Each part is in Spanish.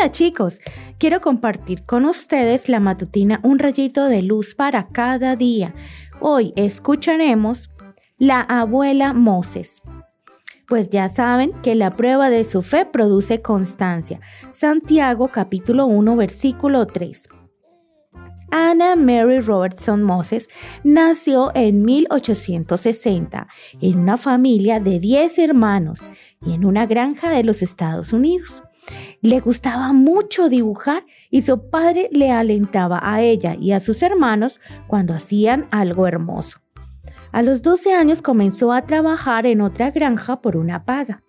Hola chicos, quiero compartir con ustedes la matutina Un rayito de luz para cada día. Hoy escucharemos La abuela Moses. Pues ya saben que la prueba de su fe produce constancia. Santiago capítulo 1 versículo 3. Anna Mary Robertson Moses nació en 1860 en una familia de 10 hermanos y en una granja de los Estados Unidos. Le gustaba mucho dibujar y su padre le alentaba a ella y a sus hermanos cuando hacían algo hermoso. A los 12 años comenzó a trabajar en otra granja por una paga.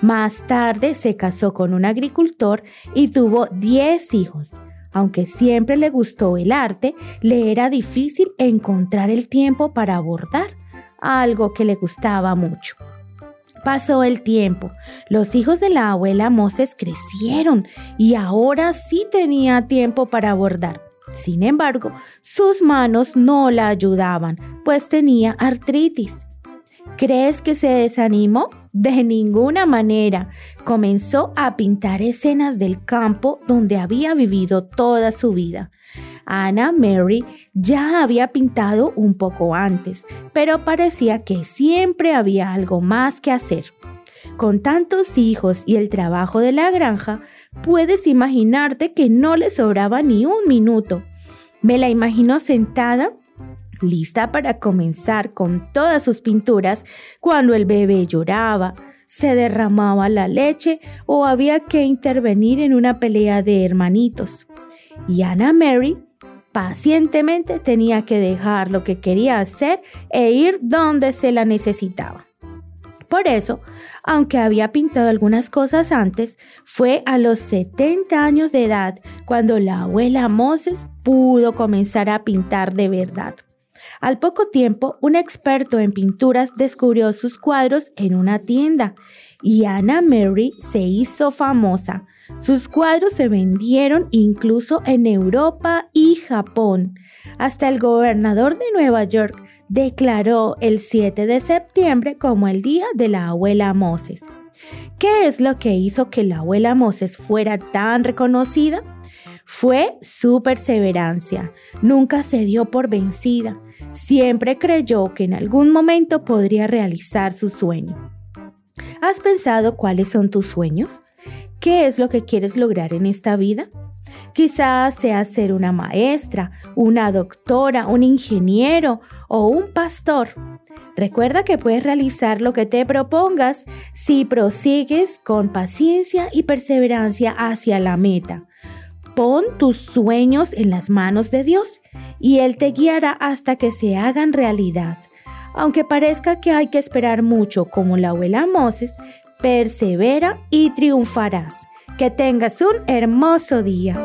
Más tarde se casó con un agricultor y tuvo 10 hijos. Aunque siempre le gustó el arte, le era difícil encontrar el tiempo para bordar, algo que le gustaba mucho. Pasó el tiempo. Los hijos de la abuela Moses crecieron y ahora sí tenía tiempo para bordar. Sin embargo, sus manos no la ayudaban, pues tenía artritis. ¿Crees que se desanimó? De ninguna manera. Comenzó a pintar escenas del campo donde había vivido toda su vida. Anna Mary ya había pintado un poco antes, pero parecía que siempre había algo más que hacer. Con tantos hijos y el trabajo de la granja, puedes imaginarte que no le sobraba ni un minuto. Me la imagino sentada lista para comenzar con todas sus pinturas cuando el bebé lloraba, se derramaba la leche o había que intervenir en una pelea de hermanitos. Y Anna Mary pacientemente tenía que dejar lo que quería hacer e ir donde se la necesitaba. Por eso, aunque había pintado algunas cosas antes, fue a los 70 años de edad cuando la abuela Moses pudo comenzar a pintar de verdad. Al poco tiempo, un experto en pinturas descubrió sus cuadros en una tienda y Anna Mary se hizo famosa. Sus cuadros se vendieron incluso en Europa y Japón. Hasta el gobernador de Nueva York declaró el 7 de septiembre como el día de la abuela Moses. ¿Qué es lo que hizo que la abuela Moses fuera tan reconocida? Fue su perseverancia. Nunca se dio por vencida. Siempre creyó que en algún momento podría realizar su sueño. ¿Has pensado cuáles son tus sueños? ¿Qué es lo que quieres lograr en esta vida? Quizás sea ser una maestra, una doctora, un ingeniero o un pastor. Recuerda que puedes realizar lo que te propongas si prosigues con paciencia y perseverancia hacia la meta. Pon tus sueños en las manos de Dios y Él te guiará hasta que se hagan realidad. Aunque parezca que hay que esperar mucho como la abuela Moses, persevera y triunfarás. Que tengas un hermoso día.